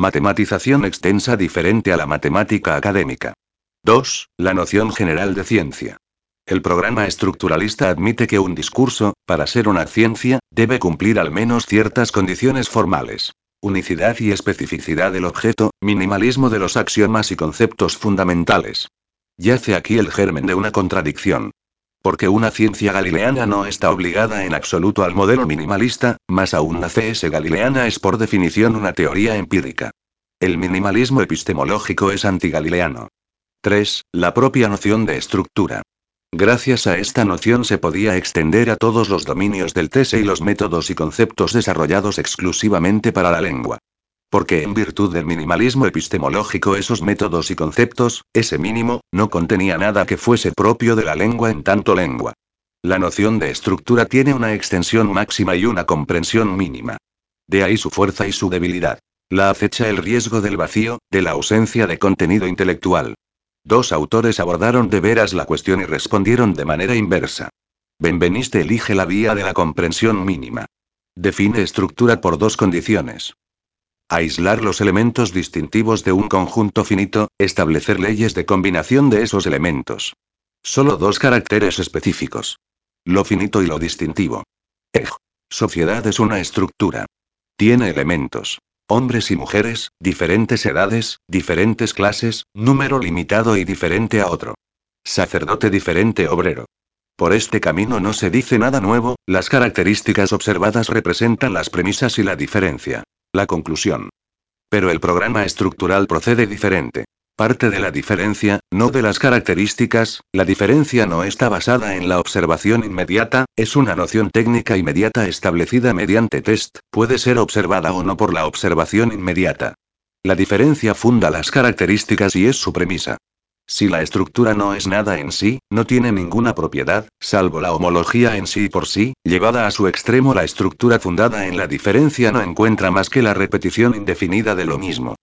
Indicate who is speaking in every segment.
Speaker 1: Matematización extensa diferente a la matemática académica. 2. La noción general de ciencia. El programa estructuralista admite que un discurso, para ser una ciencia, debe cumplir al menos ciertas condiciones formales. Unicidad y especificidad del objeto, minimalismo de los axiomas y conceptos fundamentales. Yace aquí el germen de una contradicción. Porque una ciencia galileana no está obligada en absoluto al modelo minimalista, más aún la CS galileana es por definición una teoría empírica. El minimalismo epistemológico es antigalileano. 3. La propia noción de estructura. Gracias a esta noción se podía extender a todos los dominios del TESE y los métodos y conceptos desarrollados exclusivamente para la lengua. Porque en virtud del minimalismo epistemológico esos métodos y conceptos, ese mínimo, no contenía nada que fuese propio de la lengua en tanto lengua. La noción de estructura tiene una extensión máxima y una comprensión mínima. De ahí su fuerza y su debilidad. La acecha el riesgo del vacío, de la ausencia de contenido intelectual. Dos autores abordaron de veras la cuestión y respondieron de manera inversa. Benveniste elige la vía de la comprensión mínima. Define estructura por dos condiciones. Aislar los elementos distintivos de un conjunto finito, establecer leyes de combinación de esos elementos. Solo dos caracteres específicos. Lo finito y lo distintivo. Ej. Sociedad es una estructura. Tiene elementos. Hombres y mujeres, diferentes edades, diferentes clases, número limitado y diferente a otro. Sacerdote diferente obrero. Por este camino no se dice nada nuevo, las características observadas representan las premisas y la diferencia. La conclusión. Pero el programa estructural procede diferente. Parte de la diferencia, no de las características, la diferencia no está basada en la observación inmediata, es una noción técnica inmediata establecida mediante test, puede ser observada o no por la observación inmediata. La diferencia funda las características y es su premisa. Si la estructura no es nada en sí, no tiene ninguna propiedad, salvo la homología en sí por sí, llevada a su extremo la estructura fundada en la diferencia no encuentra más que la repetición indefinida de lo mismo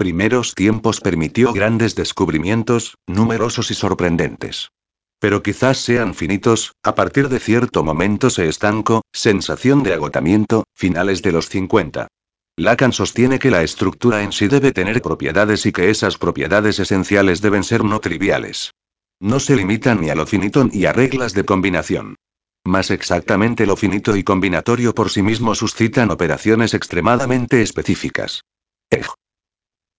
Speaker 1: primeros tiempos permitió grandes descubrimientos, numerosos y sorprendentes. Pero quizás sean finitos, a partir de cierto momento se estancó, sensación de agotamiento, finales de los 50. Lacan sostiene que la estructura en sí debe tener propiedades y que esas propiedades esenciales deben ser no triviales. No se limitan ni a lo finito ni a reglas de combinación. Más exactamente lo finito y combinatorio por sí mismo suscitan operaciones extremadamente específicas.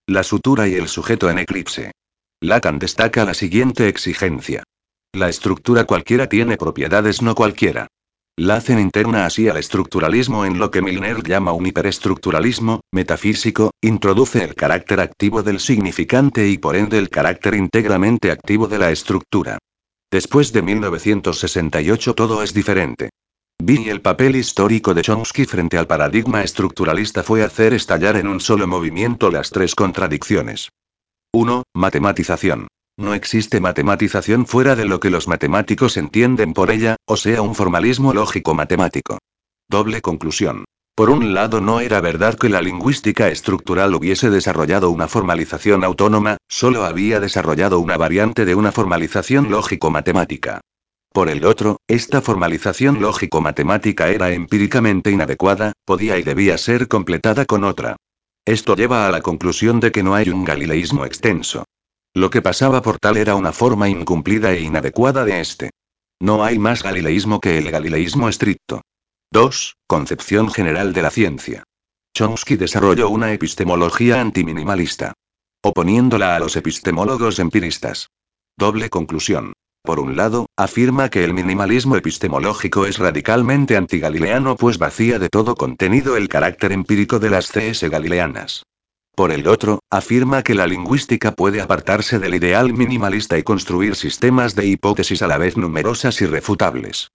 Speaker 1: La sutura y el sujeto en eclipse. Lacan destaca la siguiente exigencia. La estructura cualquiera tiene propiedades no cualquiera. La hacen interna así al estructuralismo en lo que Milner llama un hiperestructuralismo, metafísico, introduce el carácter activo del significante y por ende el carácter íntegramente activo de la estructura. Después de 1968 todo es diferente. Vi el papel histórico de Chomsky frente al paradigma estructuralista fue hacer estallar en un solo movimiento las tres contradicciones. 1. Matematización. No existe matematización fuera de lo que los matemáticos entienden por ella, o sea, un formalismo lógico matemático. Doble conclusión. Por un lado, no era verdad que la lingüística estructural hubiese desarrollado una formalización autónoma, solo había desarrollado una variante de una formalización lógico-matemática. Por el otro, esta formalización lógico-matemática era empíricamente inadecuada, podía y debía ser completada con otra. Esto lleva a la conclusión de que no hay un galileísmo extenso. Lo que pasaba por tal era una forma incumplida e inadecuada de este. No hay más galileísmo que el galileísmo estricto. 2. Concepción general de la ciencia. Chomsky desarrolló una epistemología antiminimalista. Oponiéndola a los epistemólogos empiristas. Doble conclusión. Por un lado, afirma que el minimalismo epistemológico es radicalmente antigalileano pues vacía de todo contenido el carácter empírico de las CS galileanas. Por el otro, afirma que la lingüística puede apartarse del ideal minimalista y construir sistemas de hipótesis a la vez numerosas y refutables.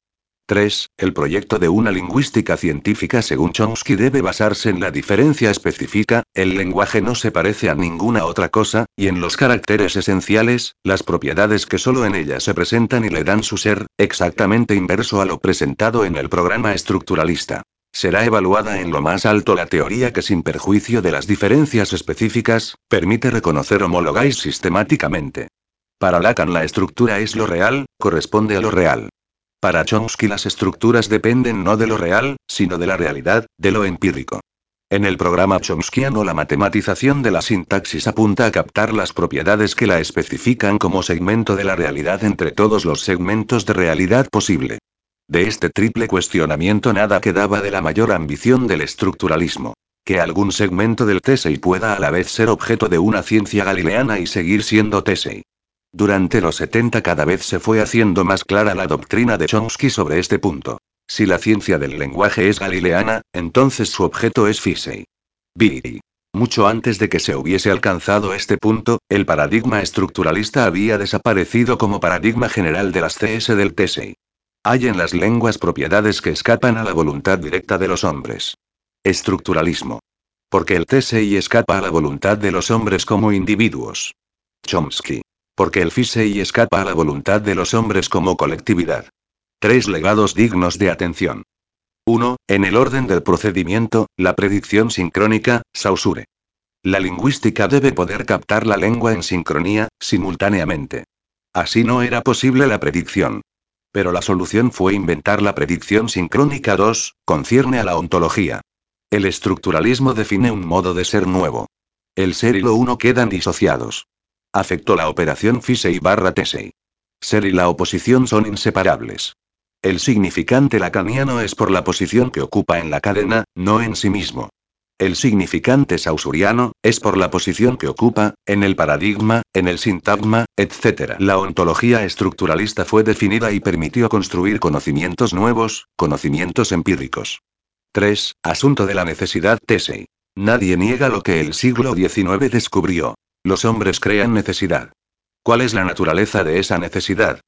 Speaker 1: 3. El proyecto de una lingüística científica según Chomsky debe basarse en la diferencia específica, el lenguaje no se parece a ninguna otra cosa, y en los caracteres esenciales, las propiedades que solo en ella se presentan y le dan su ser, exactamente inverso a lo presentado en el programa estructuralista. Será evaluada en lo más alto la teoría que sin perjuicio de las diferencias específicas, permite reconocer homologáis sistemáticamente. Para Lacan la estructura es lo real, corresponde a lo real. Para Chomsky las estructuras dependen no de lo real, sino de la realidad, de lo empírico. En el programa chomskiano la matematización de la sintaxis apunta a captar las propiedades que la especifican como segmento de la realidad entre todos los segmentos de realidad posible. De este triple cuestionamiento nada quedaba de la mayor ambición del estructuralismo. Que algún segmento del Tesei pueda a la vez ser objeto de una ciencia galileana y seguir siendo Tesei. Durante los 70 cada vez se fue haciendo más clara la doctrina de Chomsky sobre este punto. Si la ciencia del lenguaje es galileana, entonces su objeto es Fisei. Biri. Mucho antes de que se hubiese alcanzado este punto, el paradigma estructuralista había desaparecido como paradigma general de las CS del Tesei. Hay en las lenguas propiedades que escapan a la voluntad directa de los hombres. Estructuralismo. Porque el Tesei escapa a la voluntad de los hombres como individuos. Chomsky. Porque el Fisei escapa a la voluntad de los hombres como colectividad. Tres legados dignos de atención. 1. En el orden del procedimiento, la predicción sincrónica, Saussure. La lingüística debe poder captar la lengua en sincronía, simultáneamente. Así no era posible la predicción. Pero la solución fue inventar la predicción sincrónica 2, concierne a la ontología. El estructuralismo define un modo de ser nuevo. El ser y lo uno quedan disociados. Afectó la operación Fisei barra Tesei. Ser y la oposición son inseparables. El significante lacaniano es por la posición que ocupa en la cadena, no en sí mismo. El significante sausuriano, es por la posición que ocupa, en el paradigma, en el sintagma, etc. La ontología estructuralista fue definida y permitió construir conocimientos nuevos, conocimientos empíricos. 3. Asunto de la necesidad Tesei. Nadie niega lo que el siglo XIX descubrió. Los hombres crean necesidad. ¿Cuál es la naturaleza de esa necesidad?